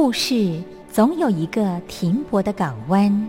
故事总有一个停泊的港湾。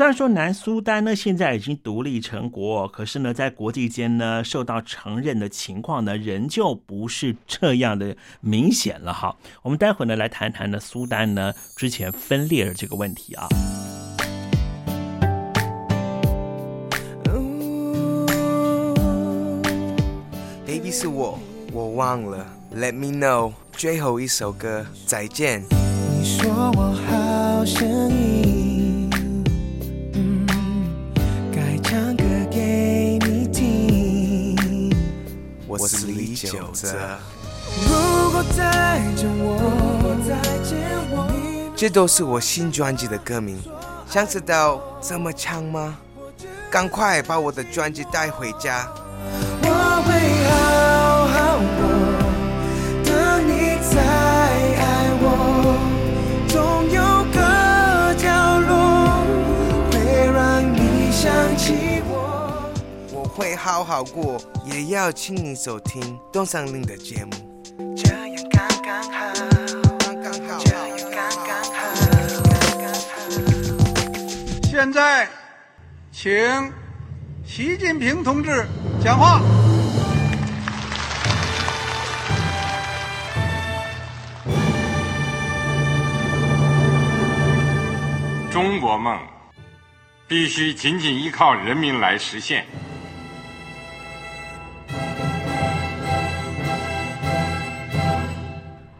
虽然说南苏丹呢现在已经独立成国，可是呢在国际间呢受到承认的情况呢仍旧不是这样的明显了哈。我们待会呢来谈谈呢苏丹呢之前分裂的这个问题啊。Baby 是我，我忘了。Let me know，最后一首歌，再见。你说我好声音，我是李九泽。如果再见我，这都是我新专辑的歌名，想知道怎么唱吗？赶快把我的专辑带回家。我会好好好过，也要请你收听东山林的节目。这样刚刚好，刚刚好，这样刚刚好，刚刚好。现在，请习近平同志讲话。中国梦必须紧紧依靠人民来实现。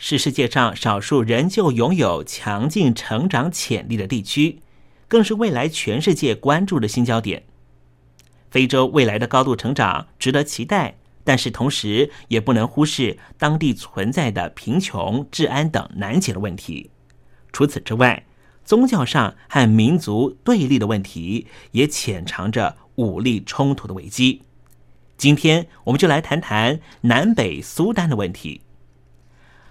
是世界上少数仍旧拥有强劲成长潜力的地区，更是未来全世界关注的新焦点。非洲未来的高度成长值得期待，但是同时也不能忽视当地存在的贫穷、治安等难解的问题。除此之外，宗教上和民族对立的问题也潜藏着武力冲突的危机。今天我们就来谈谈南北苏丹的问题。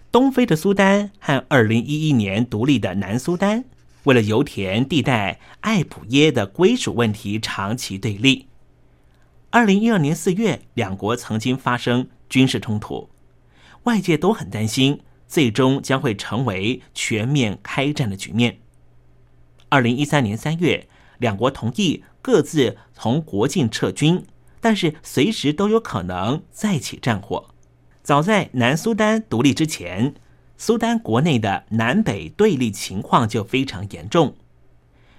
东非的苏丹和二零一一年独立的南苏丹，为了油田地带艾普耶的归属问题长期对立。二零一二年四月，两国曾经发生军事冲突，外界都很担心，最终将会成为全面开战的局面。二零一三年三月，两国同意各自从国境撤军，但是随时都有可能再起战火。早在南苏丹独立之前，苏丹国内的南北对立情况就非常严重。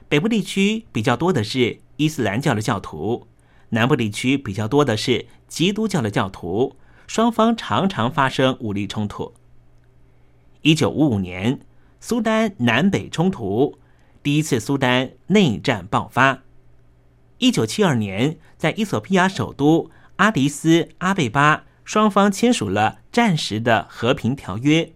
北部地区比较多的是伊斯兰教的教徒。南部地区比较多的是基督教的教徒，双方常常发生武力冲突。一九五五年，苏丹南北冲突，第一次苏丹内战爆发。一九七二年，在伊索比亚首都阿迪斯阿贝巴，双方签署了暂时的和平条约，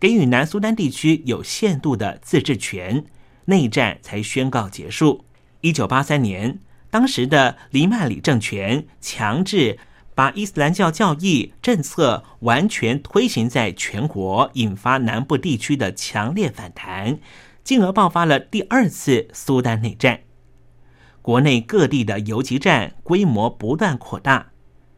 给予南苏丹地区有限度的自治权，内战才宣告结束。一九八三年。当时的黎曼里政权强制把伊斯兰教教义政策完全推行在全国，引发南部地区的强烈反弹，进而爆发了第二次苏丹内战。国内各地的游击战规模不断扩大，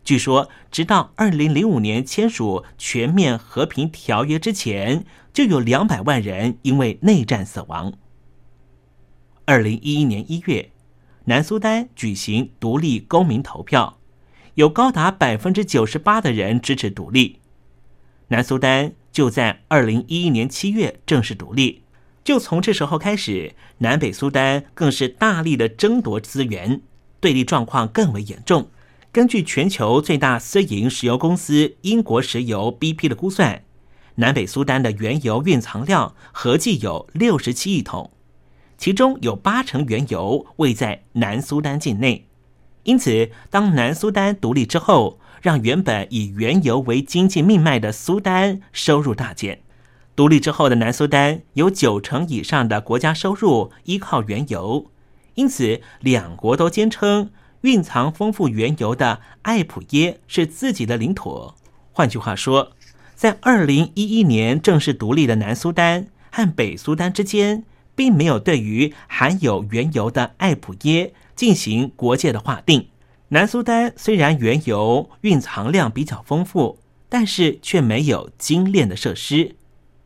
据说直到二零零五年签署全面和平条约之前，就有两百万人因为内战死亡。二零一一年一月。南苏丹举行独立公民投票，有高达百分之九十八的人支持独立。南苏丹就在二零一一年七月正式独立。就从这时候开始，南北苏丹更是大力的争夺资源，对立状况更为严重。根据全球最大私营石油公司英国石油 BP 的估算，南北苏丹的原油蕴藏量合计有六十七亿桶。其中有八成原油位在南苏丹境内，因此，当南苏丹独立之后，让原本以原油为经济命脉的苏丹收入大减。独立之后的南苏丹有九成以上的国家收入依靠原油，因此，两国都坚称蕴藏丰富原油的艾普耶是自己的领土。换句话说，在二零一一年正式独立的南苏丹和北苏丹之间。并没有对于含有原油的艾普耶进行国界的划定。南苏丹虽然原油蕴藏量比较丰富，但是却没有精炼的设施。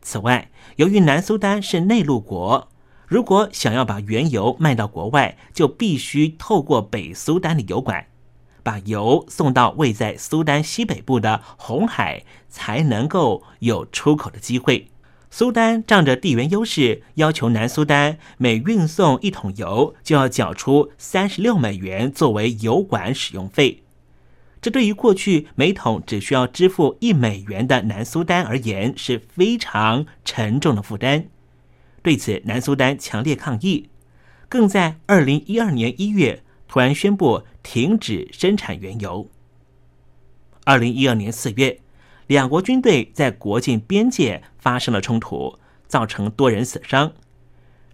此外，由于南苏丹是内陆国，如果想要把原油卖到国外，就必须透过北苏丹的油管，把油送到位在苏丹西北部的红海，才能够有出口的机会。苏丹仗着地缘优势，要求南苏丹每运送一桶油就要缴出三十六美元作为油管使用费。这对于过去每桶只需要支付一美元的南苏丹而言是非常沉重的负担。对此，南苏丹强烈抗议，更在二零一二年一月突然宣布停止生产原油。二零一二年四月。两国军队在国境边界发生了冲突，造成多人死伤。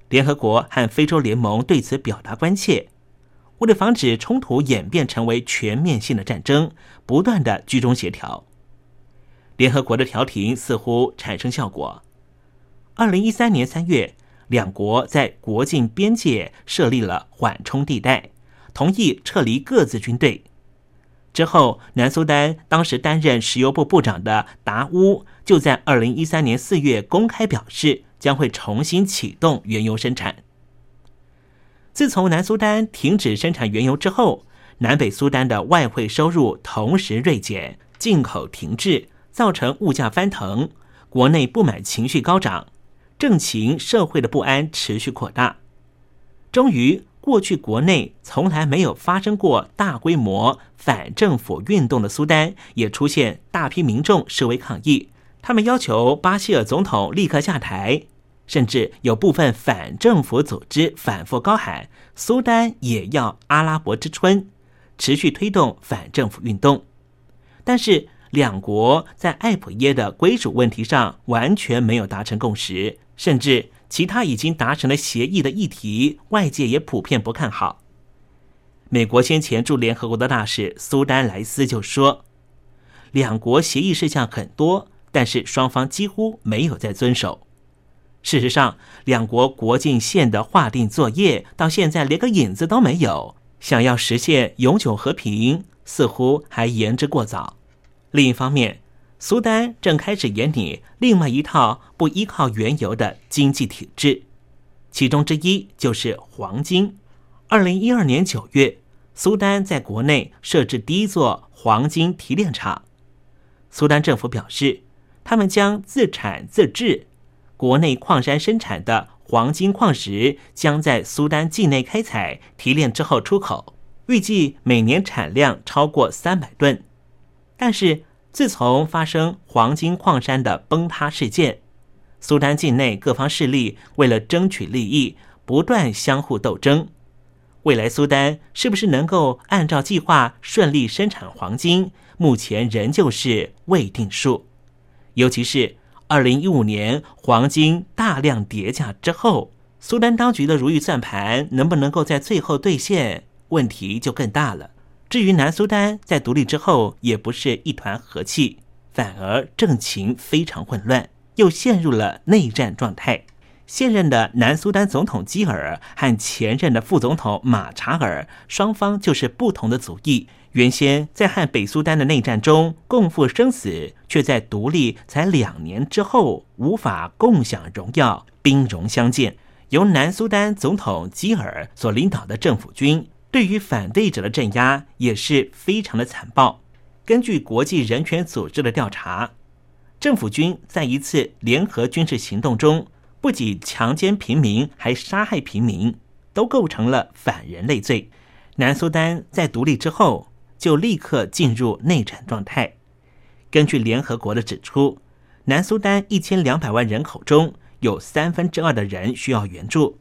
联合国和非洲联盟对此表达关切。为了防止冲突演变成为全面性的战争，不断的居中协调。联合国的调停似乎产生效果。二零一三年三月，两国在国境边界设立了缓冲地带，同意撤离各自军队。之后，南苏丹当时担任石油部部长的达乌就在二零一三年四月公开表示，将会重新启动原油生产。自从南苏丹停止生产原油之后，南北苏丹的外汇收入同时锐减，进口停滞，造成物价翻腾，国内不满情绪高涨，政情社会的不安持续扩大，终于。过去国内从来没有发生过大规模反政府运动的苏丹，也出现大批民众示威抗议。他们要求巴希尔总统立刻下台，甚至有部分反政府组织反复高喊“苏丹也要阿拉伯之春”，持续推动反政府运动。但是，两国在艾普耶的归属问题上完全没有达成共识，甚至。其他已经达成了协议的议题，外界也普遍不看好。美国先前驻联合国的大使苏丹莱斯就说：“两国协议事项很多，但是双方几乎没有在遵守。”事实上，两国国境线的划定作业到现在连个影子都没有，想要实现永久和平，似乎还言之过早。另一方面，苏丹正开始研拟另外一套不依靠原油的经济体制，其中之一就是黄金。二零一二年九月，苏丹在国内设置第一座黄金提炼厂。苏丹政府表示，他们将自产自制，国内矿山生产的黄金矿石将在苏丹境内开采提炼之后出口，预计每年产量超过三百吨。但是，自从发生黄金矿山的崩塌事件，苏丹境内各方势力为了争取利益，不断相互斗争。未来苏丹是不是能够按照计划顺利生产黄金，目前仍旧是未定数。尤其是二零一五年黄金大量跌价之后，苏丹当局的如意算盘能不能够在最后兑现，问题就更大了。至于南苏丹在独立之后也不是一团和气，反而政情非常混乱，又陷入了内战状态。现任的南苏丹总统基尔和前任的副总统马查尔双方就是不同的族裔。原先在和北苏丹的内战中共赴生死，却在独立才两年之后无法共享荣耀，兵戎相见。由南苏丹总统基尔所领导的政府军。对于反对者的镇压也是非常的残暴。根据国际人权组织的调查，政府军在一次联合军事行动中，不仅强奸平民，还杀害平民，都构成了反人类罪。南苏丹在独立之后就立刻进入内战状态。根据联合国的指出，南苏丹一千两百万人口中有三分之二的人需要援助。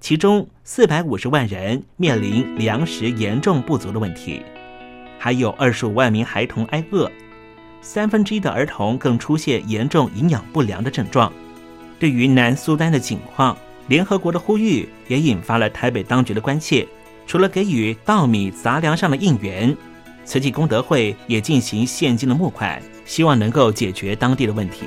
其中四百五十万人面临粮食严重不足的问题，还有二十五万名孩童挨饿，三分之一的儿童更出现严重营养不良的症状。对于南苏丹的境况，联合国的呼吁也引发了台北当局的关切。除了给予稻米杂粮上的应援，慈济功德会也进行现金的募款，希望能够解决当地的问题。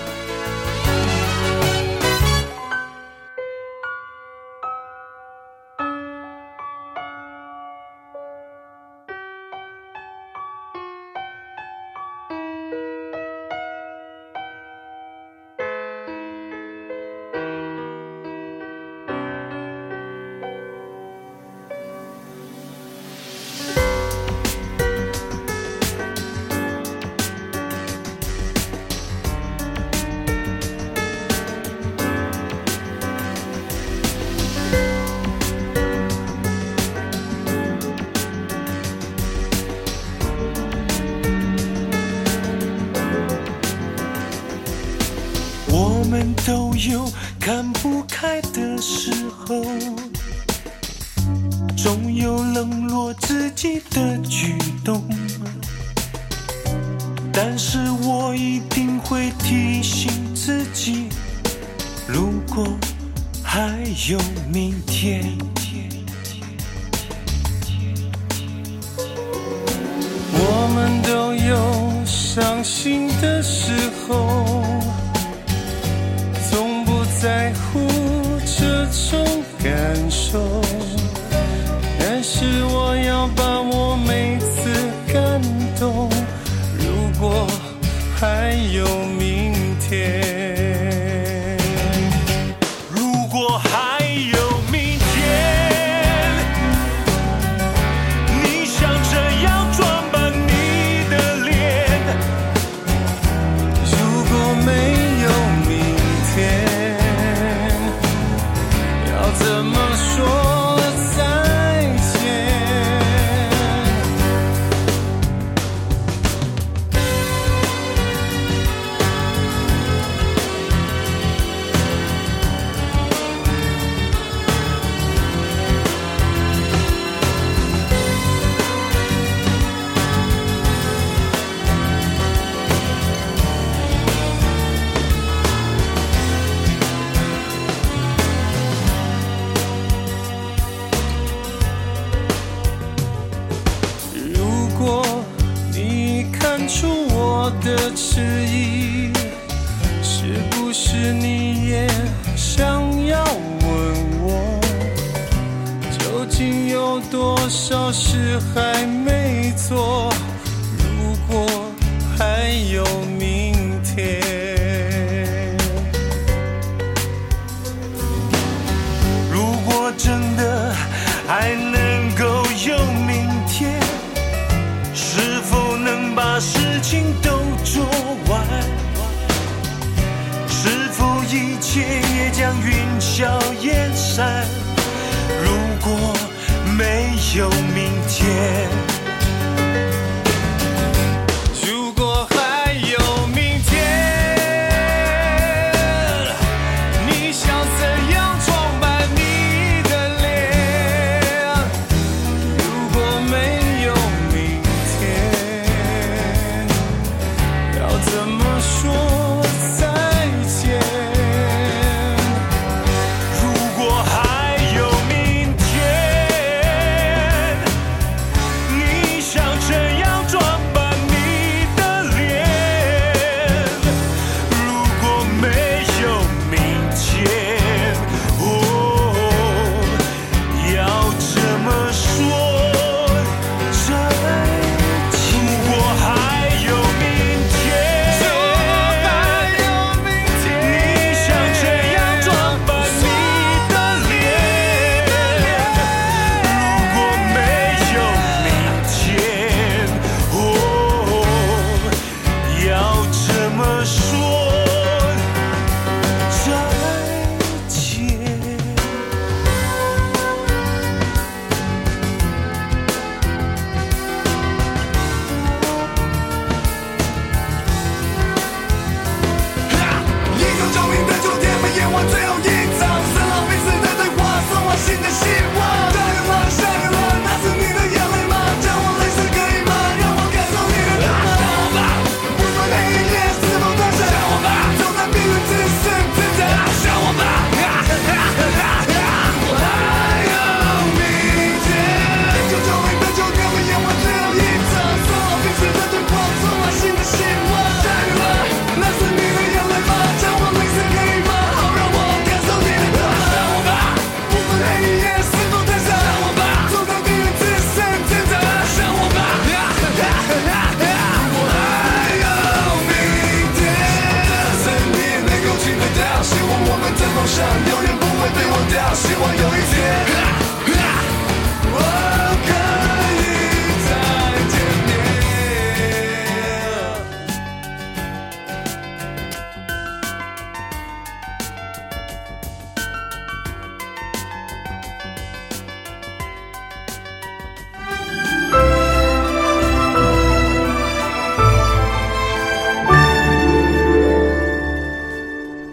感受。但是没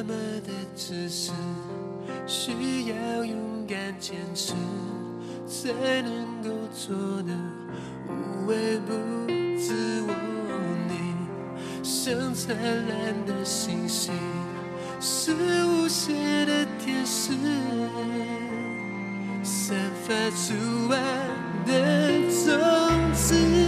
那么的自私，需要勇敢坚持，才能够做的无微不自我。你像灿烂的星星，是无邪的天使，散发出爱的种子。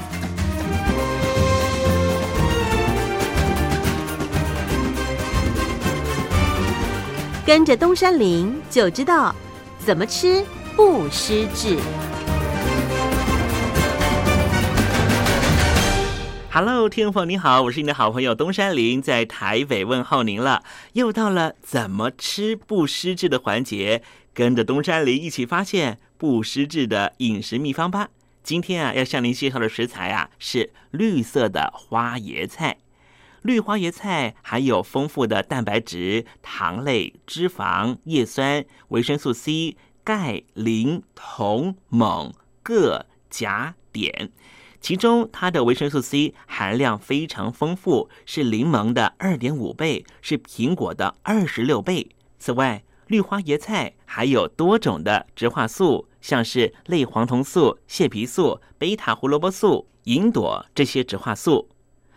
跟着东山林就知道怎么吃不失智。Hello，听众朋友你好，我是你的好朋友东山林，在台北问候您了。又到了怎么吃不失智的环节，跟着东山林一起发现不失智的饮食秘方吧。今天啊，要向您介绍的食材啊是绿色的花椰菜。绿花椰菜含有丰富的蛋白质、糖类、脂肪、叶酸、维生素 C、钙、磷、铜、锰、铬、钾、碘。其中，它的维生素 C 含量非常丰富，是柠檬的二点五倍，是苹果的二十六倍。此外，绿花椰菜还有多种的植化素，像是类黄酮素、蟹皮素、贝塔胡萝卜素、银朵这些植化素。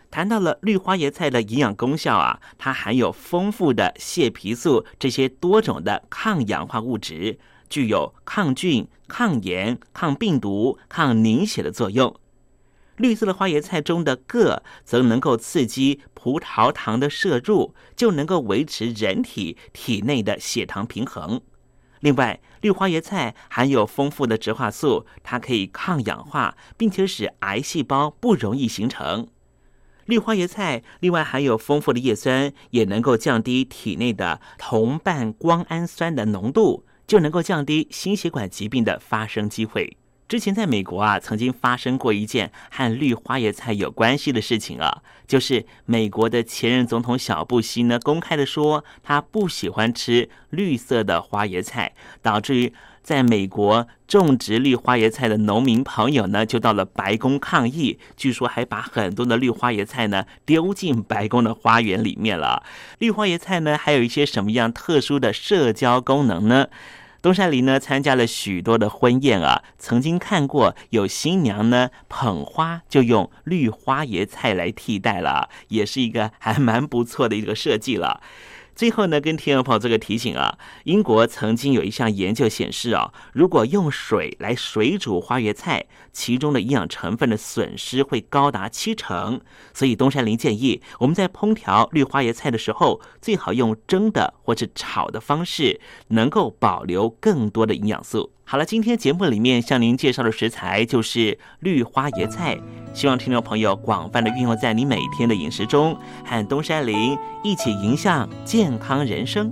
谈到了绿花椰菜的营养功效啊，它含有丰富的蟹皮素这些多种的抗氧化物质，具有抗菌、抗炎、抗病毒、抗凝血的作用。绿色的花椰菜中的铬则能够刺激葡萄糖的摄入，就能够维持人体体内的血糖平衡。另外，绿花椰菜含有丰富的植化素，它可以抗氧化，并且使癌细胞不容易形成。绿花椰菜另外含有丰富的叶酸，也能够降低体内的同半胱氨酸的浓度，就能够降低心血管疾病的发生机会。之前在美国啊，曾经发生过一件和绿花椰菜有关系的事情啊，就是美国的前任总统小布希呢，公开的说他不喜欢吃绿色的花椰菜，导致于在美国种植绿花椰菜的农民朋友呢，就到了白宫抗议，据说还把很多的绿花椰菜呢丢进白宫的花园里面了。绿花椰菜呢，还有一些什么样特殊的社交功能呢？东山林呢参加了许多的婚宴啊，曾经看过有新娘呢捧花就用绿花椰菜来替代了，也是一个还蛮不错的一个设计了。最后呢，跟天友朋友做个提醒啊，英国曾经有一项研究显示啊，如果用水来水煮花椰菜，其中的营养成分的损失会高达七成。所以东山林建议，我们在烹调绿花椰菜的时候，最好用蒸的或者炒的方式，能够保留更多的营养素。好了，今天节目里面向您介绍的食材就是绿花椰菜，希望听众朋友广泛的运用在你每天的饮食中，和东山林一起迎向健康人生。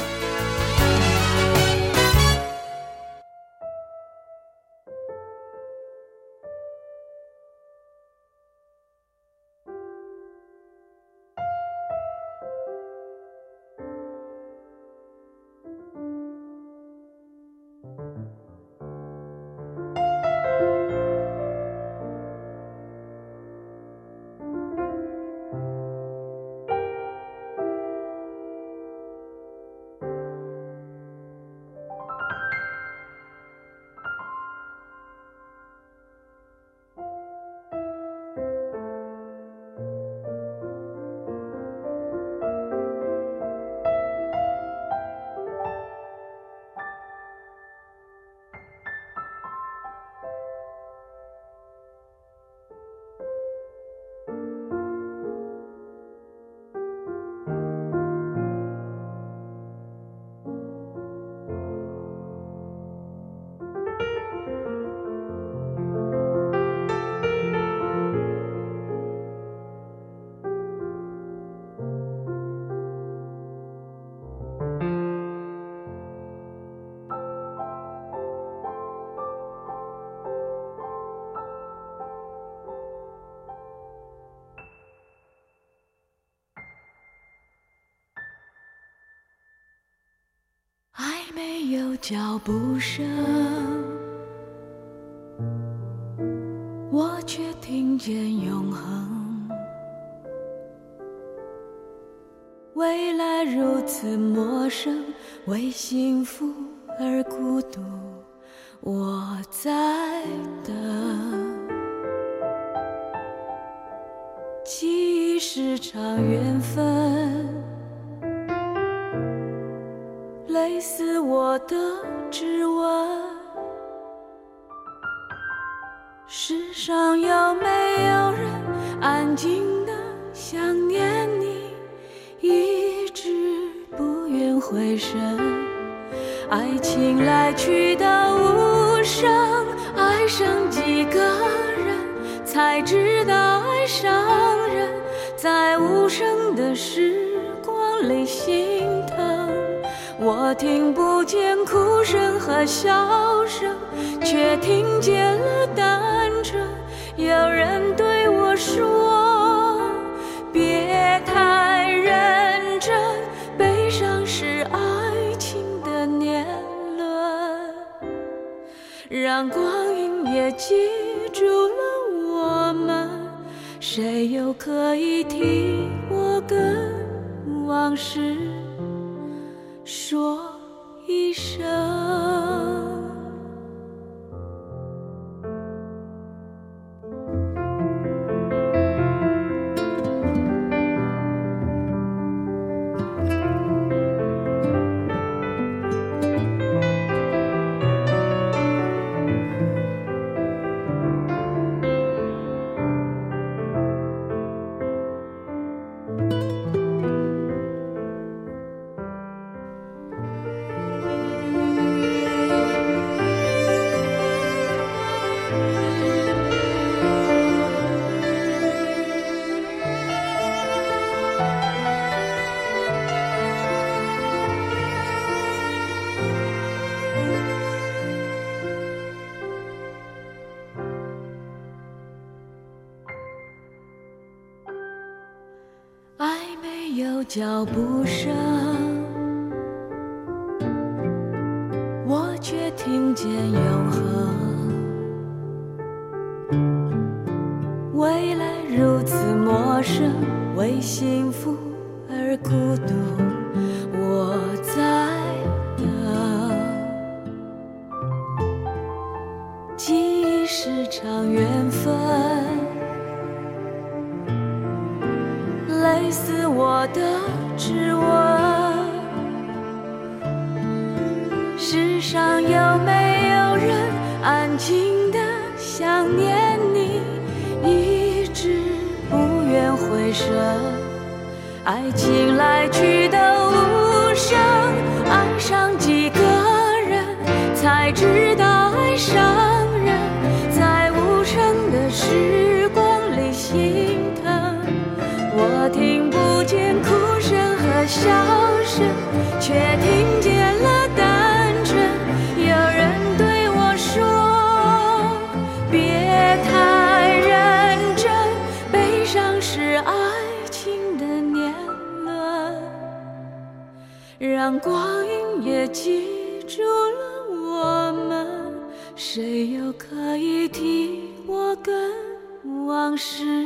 有脚步声，我却听见永恒。未来如此陌生，为幸福而孤独，我在等。记忆是场缘分。类似我的指纹。世上有没有人安静的想念你，一直不愿回神？爱情来去的无声，爱上几个人才知道爱上人，在无声的时光里心。我听不见哭声和笑声，却听见了单纯。有人对我说：“别太认真，悲伤是爱情的年轮。”让光阴也记住了我们，谁又可以替我跟往事？说一声。脚步声，笑声，却听见了单纯。有人对我说：“别太认真，悲伤是爱情的年轮。”让光阴也记住了我们，谁又可以替我跟往事？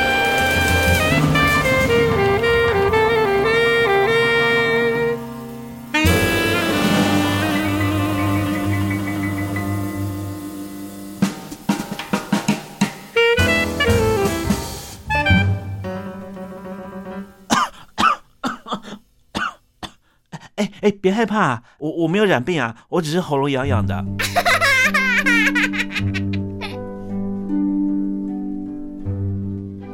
哎，别害怕，我我没有染病啊，我只是喉咙痒痒的。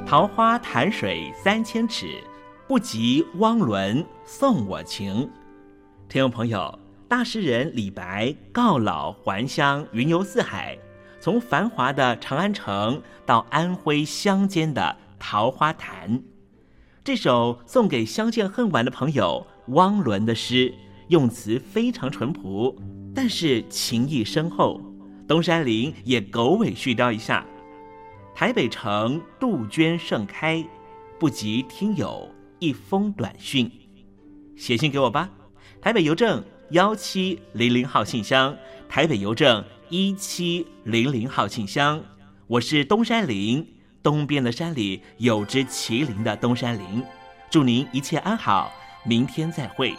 桃花潭水三千尺，不及汪伦送我情。听众朋友，大诗人李白告老还乡，云游四海，从繁华的长安城到安徽乡间的桃花潭。这首送给相见恨晚的朋友汪伦的诗，用词非常淳朴，但是情意深厚。东山林也狗尾续貂一下：台北城杜鹃盛开，不及听友一封短讯。写信给我吧，台北邮政幺七零零号信箱，台北邮政一七零零号信箱。我是东山林，东边的山里有只麒麟的东山林。祝您一切安好，明天再会。